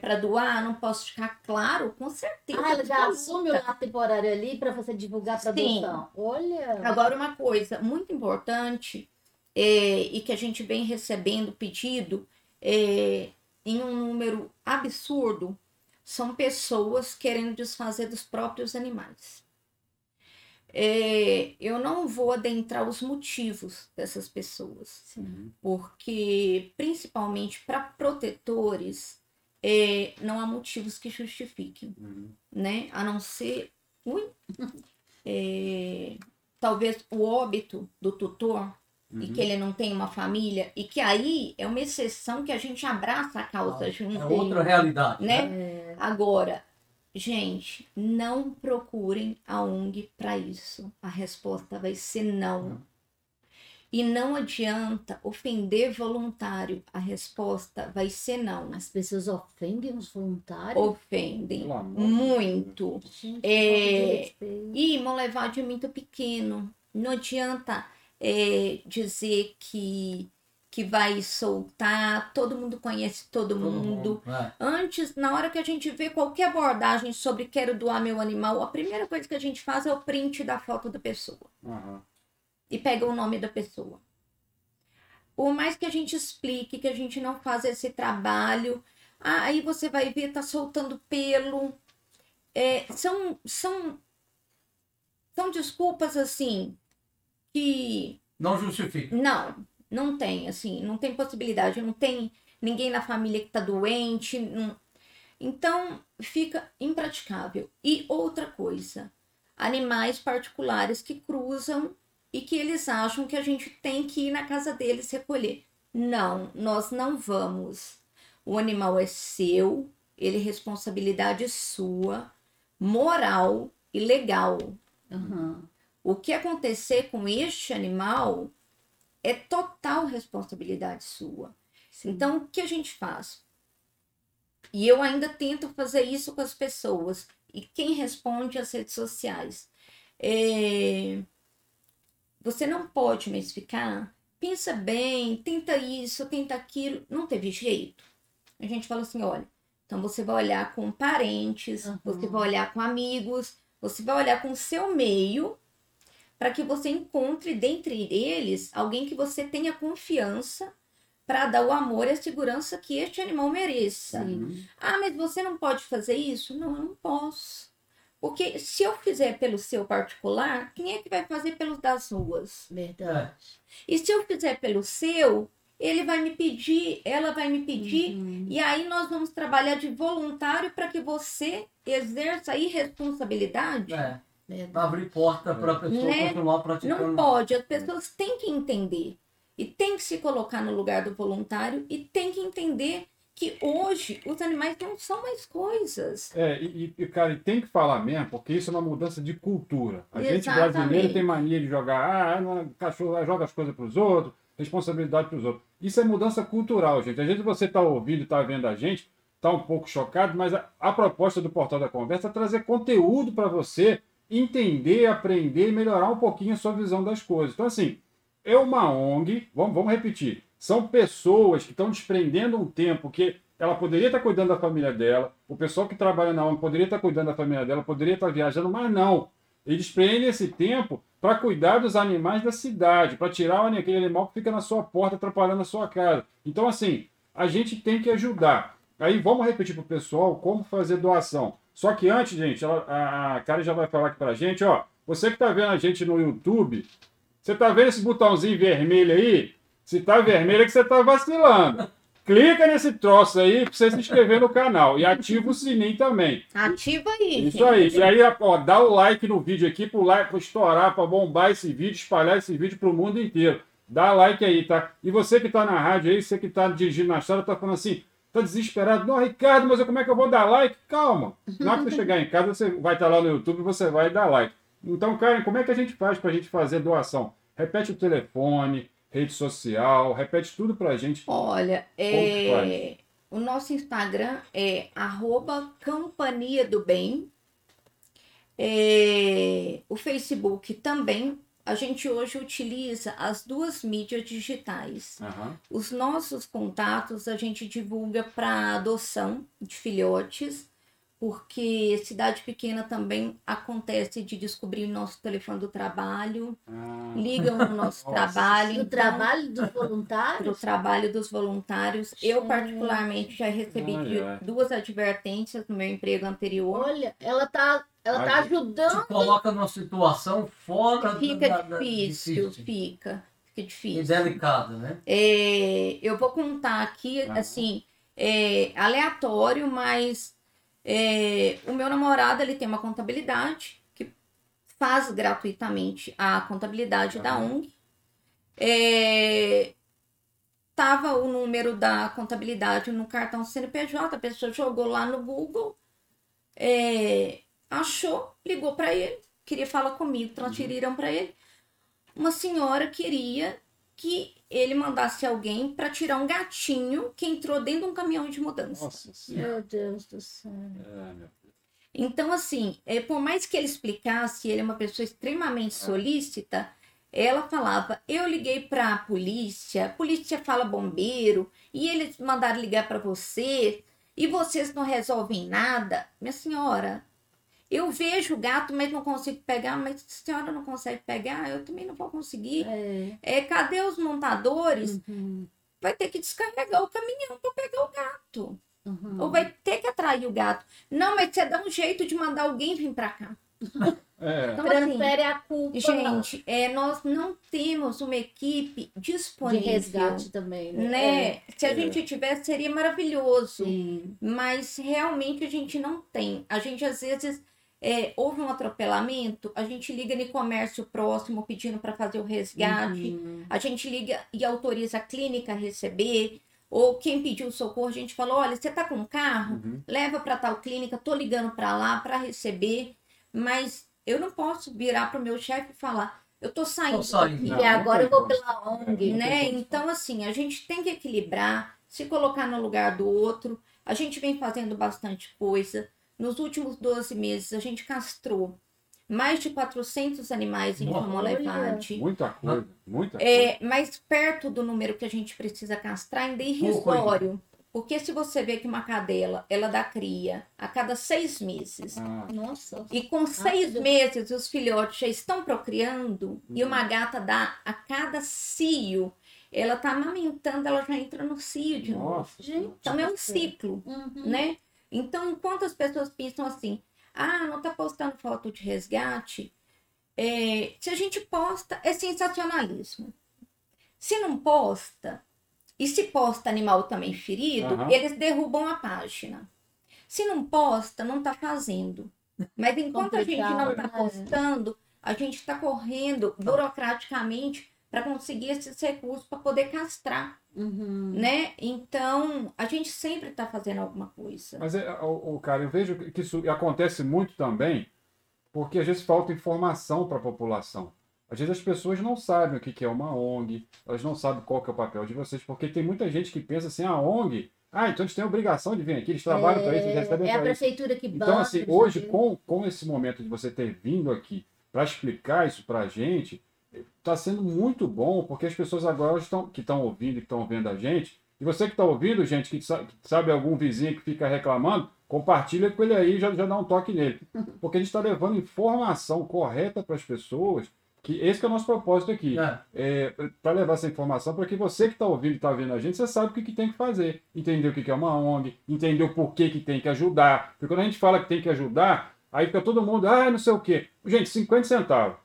para doar, não posso ficar claro? Com certeza. Ah, ela já assume o lar temporário ali para você divulgar para Sim. adoção. Olha. Agora, uma coisa muito importante é, e que a gente vem recebendo pedido é, em um número absurdo são pessoas querendo desfazer dos próprios animais. É, eu não vou adentrar os motivos dessas pessoas, Sim. porque principalmente para protetores é, não há motivos que justifiquem Uhum. né? A não ser ui, é, talvez o óbito do tutor e Uhum. que ele não tem uma família e que aí é uma exceção que a gente abraça a causa junto, É outra realidade. né? É, Agora, gente, não procurem a ONG para isso. A resposta vai ser não. E não adianta ofender voluntário. A resposta vai ser não. as pessoas ofendem os voluntários. Ofendem muito. Gente, É. E Monlevade é muito pequeno. Não adianta é, dizer que, que vai soltar, todo mundo conhece todo, Todo mundo. É. Antes, na hora que a gente vê qualquer abordagem sobre quero doar meu animal, a primeira coisa que a gente faz é o print da foto da pessoa Aham. E pega o nome da pessoa. Por mais que a gente explique que a gente não faz esse trabalho, ah, aí você vai ver, tá soltando pelo. É, são, são, são desculpas assim que Não justifica. não, não tem, assim, não tem possibilidade, não tem ninguém na família que tá doente. não- Então, fica impraticável. E outra coisa, animais particulares que cruzam e que eles acham que a gente tem que ir na casa deles recolher. Não, nós não vamos. O animal é seu, ele é responsabilidade sua, moral e legal. Aham. O que acontecer com este animal é total responsabilidade sua. Sim. Então, o que a gente faz? E eu ainda tento fazer isso com as pessoas. E quem responde às redes sociais? É, Você não pode mais ficar. Pensa bem, tenta isso, tenta aquilo. Não teve jeito. A gente fala assim: olha, então você vai olhar com parentes, Uhum. você vai olhar com amigos, você vai olhar com o seu meio para que você encontre dentre eles alguém que você tenha confiança para dar o amor e a segurança que este animal mereça. Sim. Ah, mas você não pode fazer isso? Não, eu não posso. Porque se eu fizer pelo seu particular, quem é que vai fazer pelos das ruas? Verdade. E se eu fizer pelo seu, ele vai me pedir, ela vai me pedir, Uhum. e aí nós vamos trabalhar de voluntário para que você exerça a irresponsabilidade. É. Verdade. Pra abrir porta para a pessoa Né? continuar praticando. Não pode, as pessoas têm que entender e têm que se colocar no lugar do voluntário e têm que entender que hoje os animais não são mais coisas. É, e, e, cara, e tem que falar mesmo, porque isso é uma mudança de cultura. A gente Exatamente. brasileiro tem mania de jogar, ah, não, cachorro joga as coisas para os outros, responsabilidade para os outros. Isso é mudança cultural, gente. Às vezes você está ouvindo e está vendo a gente, está um pouco chocado, mas a, a proposta do Portal da Conversa é trazer conteúdo para você entender, aprender e melhorar um pouquinho a sua visão das coisas. Então, assim, é uma ONG, vamos, vamos repetir, são pessoas que estão desprendendo um tempo que ela poderia estar cuidando da família dela, o pessoal que trabalha na ONG poderia estar cuidando da família dela, poderia estar viajando, mas não. Eles prendem esse tempo para cuidar dos animais da cidade, para tirar aquele animal que fica na sua porta atrapalhando a sua casa. Então, assim, a gente tem que ajudar. Aí vamos repetir para o pessoal como fazer doação. Só que antes, gente, a, a já vai falar aqui pra gente, ó. Você que tá vendo a gente no YouTube, você tá vendo esse botãozinho vermelho aí? Se tá vermelho é que você tá vacilando. Clica nesse troço aí pra você se inscrever no canal e ativa o sininho também. Ativa aí. Isso gente. aí. E aí, ó, dá o like no vídeo aqui pro like, pro estourar, pra bombar esse vídeo, espalhar esse vídeo pro mundo inteiro. Dá like aí, tá? E você que tá na rádio aí, você que tá dirigindo na estrada, tá falando assim, tá desesperado. Não, Ricardo, mas eu- como é que eu vou dar like? Calma. Na hora que você chegar em casa, você vai estar lá no YouTube e você vai dar like. Então, Karen, como é que a gente faz pra gente fazer doação? Repete o telefone, rede social, repete tudo pra gente. Olha, é, o nosso Instagram é arroba Companhia do Bem. É, o Facebook também. A gente hoje utiliza as duas mídias digitais. Aham. Os nossos contatos a gente divulga para adoção de filhotes, porque cidade pequena também acontece de descobrir nosso telefone do trabalho, Ah, ligam no nosso [LAUGHS] Nossa. trabalho. Do então- trabalho dos do voluntários? trabalho dos voluntários. Eu, particularmente, já recebi duas advertências no meu emprego anterior. Olha, ela tá, ela tá ajudando. Te coloca numa situação fora Fica da, da- difícil, difícil fica. Fica e difícil. delicada, né? É, eu vou contar aqui, Ah. assim, é, aleatório, mas é, o meu namorado, ele tem uma contabilidade que faz gratuitamente a contabilidade da. ONG. É, tava o número da contabilidade no cartão CNPJ, a pessoa jogou lá no Google, é, achou, ligou para ele, queria falar comigo, transferiram para ele. Uma senhora queria que ele mandasse alguém para tirar um gatinho que entrou dentro de um caminhão de mudança. Nossa senhora. Meu Deus do céu. É, meu Então, assim, é, por mais que ele explicasse, ele é uma pessoa extremamente solícita, ela falava: Eu liguei para a polícia, a polícia fala bombeiro, e eles mandaram ligar para você, e vocês não resolvem nada. Minha senhora, eu vejo o gato, mas não consigo pegar, mas se a senhora não consegue pegar, eu também não vou conseguir. É. É, cadê os montadores? Uhum, Vai ter que descarregar o caminhão para pegar o gato. uhum. Ou vai ter que atrair o gato. Não, mas você dá um jeito de mandar alguém vir para cá. [LAUGHS] É. Então, assim, Transfere a culpa Gente, é, nós não temos uma equipe de disponível. resgate também, né? Né? Se a É. gente tivesse, seria maravilhoso. Sim. Mas realmente a gente não tem. A gente, às vezes, é, houve um atropelamento, a gente liga no comércio próximo pedindo para fazer o resgate. Uhum. A gente liga e autoriza a clínica a receber. Ou quem pediu socorro, a gente fala: olha, você tá com um carro? Uhum. leva para tal clínica, tô ligando para lá para receber, mas eu não posso virar pro meu chefe e falar, eu tô saindo, Tô saindo. daqui", Não, e agora eu vou pela ONG. né? Então assim, a gente tem que equilibrar, se colocar no lugar do outro. A gente vem fazendo bastante coisa. Nos últimos 12 meses a gente castrou mais de 400 animais em Nossa. Levante. Muita coisa, muita coisa. É, mas perto do número que a gente precisa castrar ainda é irrisório. Porque se você vê que uma cadela, ela dá cria a cada seis meses. Ah, Nossa. E com seis Rápido. meses os filhotes já estão procriando e Uhum. uma gata dá a cada cio, ela tá amamentando, ela já entra no cio de novo. nossa. Gente. Então é um ciclo, Uhum. né? Então, enquanto as pessoas pensam assim, ah, não tá postando foto de resgate, é, se a gente posta, é sensacionalismo. Se não posta, e se posta animal também ferido, Aham. eles derrubam a página. Se não posta, não tá fazendo. Mas enquanto a gente não tá né? postando, a gente está correndo burocraticamente para conseguir esses recursos para poder castrar, Uhum. né? Então, a gente sempre está fazendo alguma coisa. Mas, é, o, o cara, eu vejo que isso acontece muito também, porque às vezes falta informação para a população. Às vezes as pessoas não sabem o que é uma ONG, elas não sabem qual que é o papel de vocês, porque tem muita gente que pensa assim, a ONG, ah, então eles têm a obrigação de vir aqui, eles trabalham para isso, eles recebem É a para isso. prefeitura que banca. Então, assim, hoje, com, com esse momento de você ter vindo aqui para explicar isso para a gente, está sendo muito bom, porque as pessoas agora estão, que estão ouvindo e que estão vendo a gente, e você que está ouvindo, gente, que sa- que sabe, algum vizinho que fica reclamando, compartilha com ele aí e já, já dá um toque nele. [LAUGHS] Porque a gente está levando informação correta para as pessoas Que esse que é o nosso propósito aqui. É. É, para levar essa informação para que você que está ouvindo e está vendo a gente, você sabe o que, que tem que fazer. Entender o que, que é uma ONG, entender o porquê que tem que ajudar. Porque quando a gente fala que tem que ajudar, aí fica todo mundo, ah, não sei o quê. Gente, 50 centavos.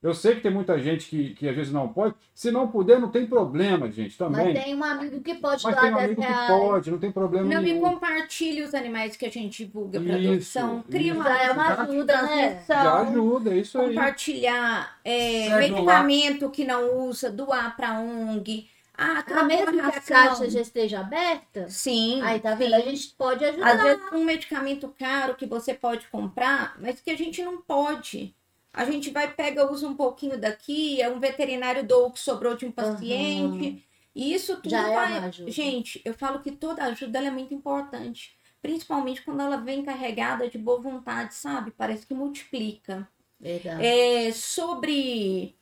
Eu sei que tem muita gente que, que às vezes não pode. Se não puder, não tem problema, gente, também. Mas tem um amigo que pode Mas dar tem um 10 amigo que reais. pode, não tem problema Não, nenhum. compartilhe os animais que a gente divulga para adoção. Cria isso. uma é uma ajuda, né? transmissão. Já ajuda, é isso aí. Compartilhar é, medicamento que não usa, doar para ONG. Ah, Ah, mesmo que a caixa já esteja aberta, Sim. aí tá vendo? A gente pode ajudar. Às vezes um medicamento caro que você pode comprar, mas que a gente não pode. A gente vai, pega, usa um pouquinho daqui, é um veterinário doou o que sobrou de um paciente. E isso tudo Já é vai. ajuda. Gente, eu falo que toda ajuda é muito importante. Principalmente quando ela vem carregada de boa vontade, sabe? Parece que multiplica. Verdade. É, sobre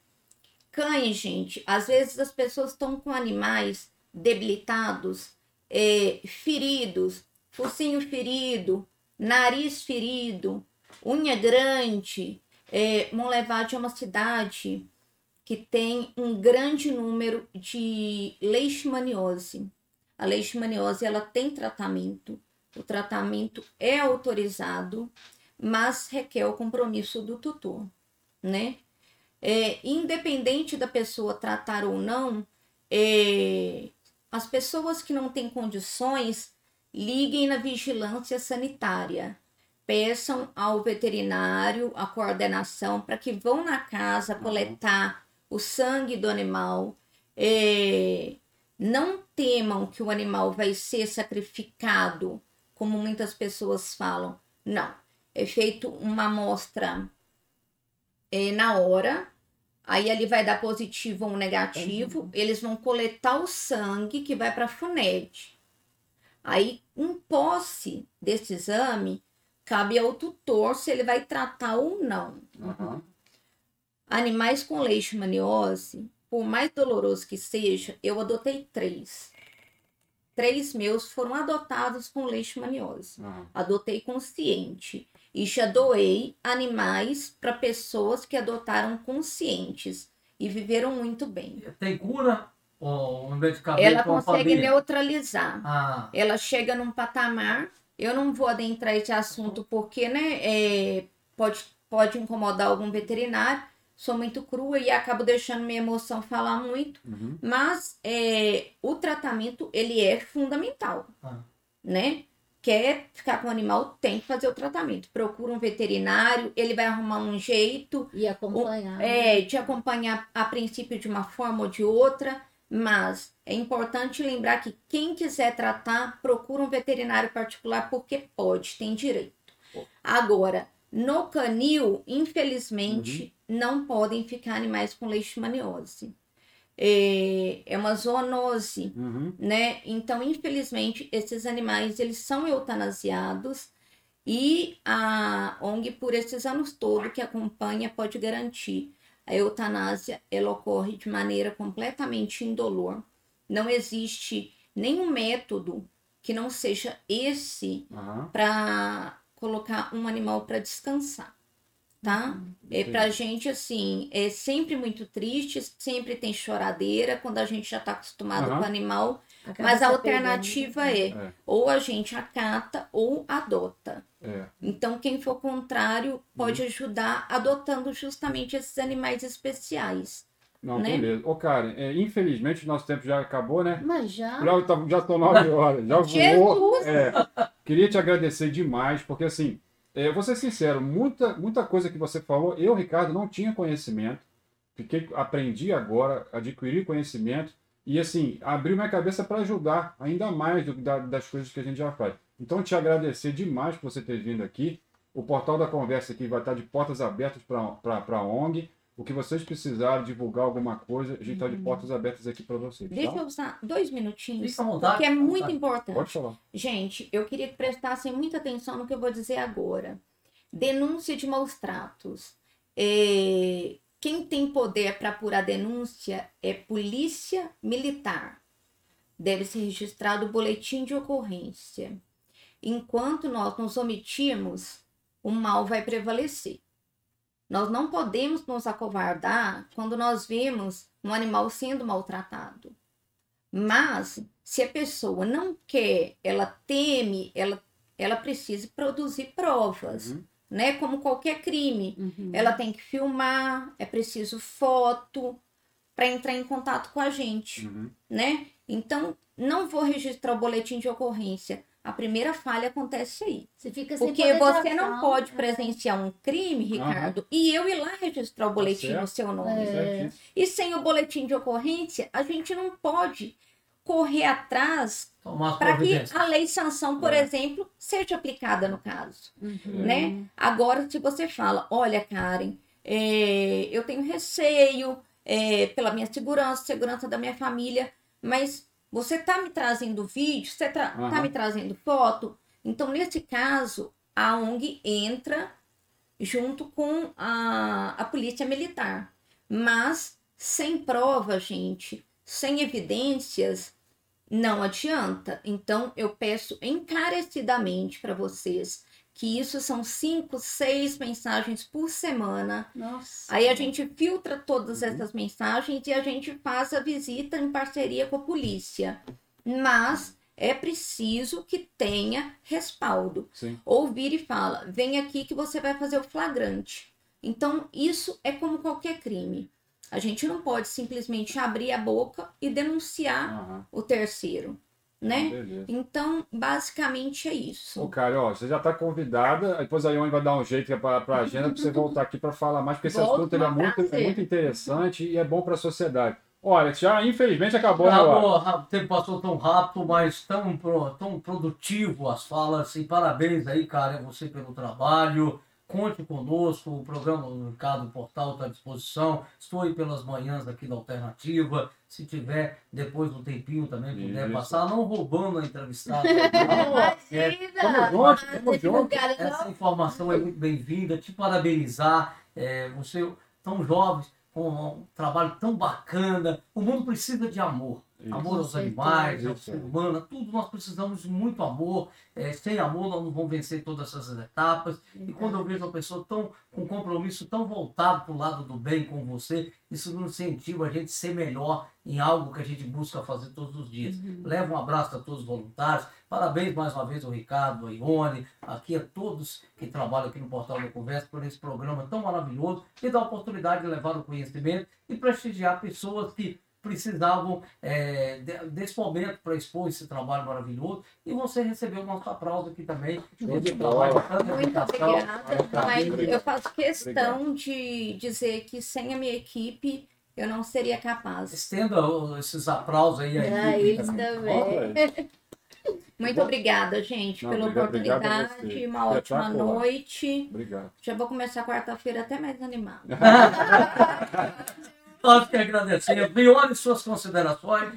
cães, gente, às vezes as pessoas estão com animais debilitados, é, feridos, focinho ferido, nariz ferido, unha grande. É, levar de uma cidade que tem um grande número de leishmaniose. A leishmaniose ela tem tratamento, o tratamento é autorizado, mas requer o compromisso do tutor, né? É, independente da pessoa tratar ou não, é, as pessoas que não têm condições liguem na vigilância sanitária. Peçam ao veterinário a coordenação para que vão na casa coletar o sangue do animal. É, não temam que o animal vai ser sacrificado, como muitas pessoas falam. Não. É feito uma amostra é, na hora. Aí ali vai dar positivo ou negativo. Eles vão coletar o sangue que vai para a FUNED. Aí, em posse desse exame, cabe ao tutor se ele vai tratar ou não. Aham. Animais com leishmaniose, por mais doloroso que seja, eu adotei três. Três meus foram adotados com leishmaniose. aham. Adotei consciente. E já doei animais para pessoas que adotaram conscientes e viveram muito bem. Tem cura? Ou um medicamento Ela consegue neutralizar. Ah, Ela chega num patamar. Eu não vou adentrar esse assunto porque, né, é, pode, pode incomodar algum veterinário. Sou muito crua e acabo deixando minha emoção falar muito. Uhum. Mas é, o tratamento, ele é fundamental, Ah. né? Quer ficar com o animal, tem que fazer o tratamento. Procura um veterinário, ele vai arrumar um jeito E acompanhar. né? é, de acompanhar a princípio de uma forma ou de outra, mas é importante lembrar que quem quiser tratar, procura um veterinário particular porque pode, tem direito. Agora, no canil, infelizmente, não podem ficar animais com leishmaniose. É, é uma zoonose, Uhum. né? Então, infelizmente, esses animais eles são eutanasiados e a ONG por esses anos todos que acompanha pode garantir a eutanásia ela ocorre de maneira completamente indolor. Não existe nenhum método que não seja esse Aham. para colocar um animal para descansar, tá? É pra gente assim, é sempre muito triste, sempre tem choradeira quando a gente já tá acostumado Aham. com o animal, Acaba mas a apegando. alternativa é É. ou a gente acata ou adota. É. Então, quem for contrário pode Uhum. ajudar adotando justamente esses animais especiais. Não, Né? beleza. Ô, Karen, é, infelizmente o nosso tempo já acabou, né? Mas já. Já, tá, já estão nove horas, já voou. É, queria te agradecer demais, porque assim, é, vou ser sincero, muita, muita coisa que você falou, eu, Ricardo, não tinha conhecimento. Fiquei, aprendi agora, adquiri conhecimento e assim, abriu minha cabeça para ajudar ainda mais do, da- das coisas que a gente já faz. Então, te agradecer demais por você ter vindo aqui. O portal da conversa aqui vai estar de portas abertas para a ONG. O que vocês precisarem divulgar alguma coisa, a gente está de portas abertas aqui para vocês. Deixa Tá? eu usar dois minutinhos, Fica à vontade. que é muito vontade. importante. Pode falar. Gente, eu queria que prestassem muita atenção no que eu vou dizer agora. Denúncia de maus tratos. É, Quem tem poder para apurar denúncia é polícia militar. Deve ser registrado o boletim de ocorrência. Enquanto nós nos omitirmos, o mal vai prevalecer. Nós não podemos nos acovardar quando nós vemos um animal sendo maltratado. Mas se a pessoa não quer, ela teme, ela, ela precisa produzir provas, Uhum. né? Como qualquer crime. Uhum. Ela tem que filmar, é preciso foto para entrar em contato com a gente, Uhum. né? Então, não vou registrar o boletim de ocorrência. A primeira falha acontece aí. Você fica sem Porque você não pode presenciar um crime, Ricardo, e eu ir lá registrar o boletim certo. no seu nome. É. E sem o boletim de ocorrência, a gente não pode correr atrás para que a lei sanção, por É. exemplo, seja aplicada no caso, Uhum. né? Agora, se você fala, olha, Karen, é, eu tenho receio é, pela minha segurança, segurança da minha família, mas você tá me trazendo vídeo, você tá, tá Aham. me trazendo foto, então nesse caso a ONG entra junto com a, a polícia militar, mas sem prova, gente, sem evidências, não adianta. Então, eu peço encarecidamente para vocês que isso são cinco, seis mensagens por semana. Nossa. Aí a gente filtra todas Uhum. essas mensagens e a gente faz a visita em parceria com a polícia. Mas é preciso que tenha respaldo. Sim. Ou vira e fala: vem aqui que você vai fazer o flagrante. Então, isso é como qualquer crime. A gente não pode simplesmente abrir a boca e denunciar Aham. o terceiro, né? Beleza. Então, basicamente é Ô, isso. cara, ó, você já está convidada, depois a Ione vai dar um jeito para a agenda para você voltar aqui para falar mais, porque esse Volto, assunto ele é, muito, é muito interessante e é bom para a sociedade. Olha, já infelizmente acabou, né, Acabou, Laura? ra- o tempo passou tão rápido, mas tão, pro- tão produtivo as falas. E parabéns aí, cara, você pelo trabalho. Conte conosco, o programa do Ricardo Portal está à disposição. Estou aí pelas manhãs aqui da Alternativa. Se tiver depois do tempinho também puder Isso. passar, não roubando a entrevistada. [LAUGHS] não, é, tamo Você junto. divulgada, essa informação é muito bem-vinda. Te parabenizar. É, você tão jovem, com um trabalho tão bacana. O mundo precisa de amor. Isso. Amor aos animais, ao ser humano, tudo nós precisamos de muito amor. É, sem amor nós não vamos vencer todas essas etapas. E quando eu vejo uma pessoa tão com um compromisso tão voltado para o lado do bem com você, isso nos incentiva a gente ser melhor em algo que a gente busca fazer todos os dias. Leva um abraço a todos os voluntários. Parabéns mais uma vez ao Ricardo, a Ione, aqui a todos que trabalham aqui no Portal da Conversa por esse programa tão maravilhoso e da oportunidade de levar o conhecimento e prestigiar pessoas que precisavam é, de- desse momento para expor esse trabalho maravilhoso e você recebeu o nosso aplauso aqui também. Muito obrigada. Tá, Mas obrigado. eu faço questão de dizer que sem a minha equipe eu não seria capaz. Estenda esses aplausos aí. aí É isso também. Olha, Muito obrigada, gente, Não, pela obrigado- obrigado oportunidade. você. Uma ótima noite. Obrigado. Já vou começar quarta-feira até mais animada. [LAUGHS] Nós que agradecemos. Vione suas considerações.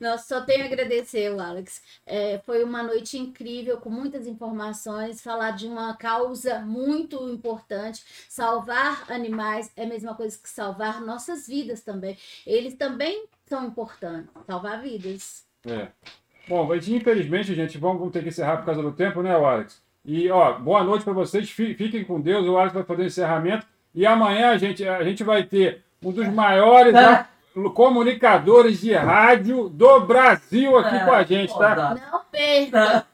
Nossa, só tenho a agradecer, o Alex. É, foi uma noite incrível, com muitas informações, falar de uma causa muito importante. Salvar animais é a mesma coisa que salvar nossas vidas também. Eles também são importantes, salvar vidas. É. Bom, mas infelizmente, gente, vamos, vamos ter que encerrar por causa do tempo, né, Alex? E, ó, boa noite para vocês. Fi- Fiquem com Deus. O Alex vai fazer o encerramento. E amanhã a gente, a gente vai ter um dos maiores a- comunicadores de rádio do Brasil aqui É, com a gente, tá? Não perca!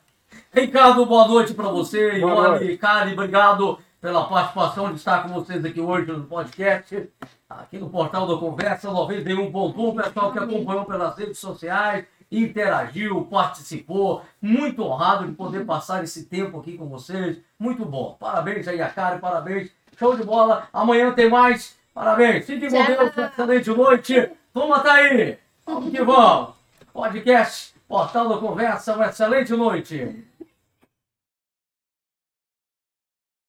Ricardo, boa noite para você. Boa Ione, Kari, obrigado pela participação de estar com vocês aqui hoje no podcast. Aqui no Portal da Conversa 91.1, pessoal que acompanhou pelas redes sociais, interagiu, participou. Muito honrado de poder passar esse tempo aqui com vocês. Muito bom. Parabéns aí a parabéns. Show de bola. Amanhã tem mais. Parabéns. Fiquem com. Deus. Excelente noite. Turma tá aí. Vamos que vamos. Podcast Portal da Conversa, uma excelente noite.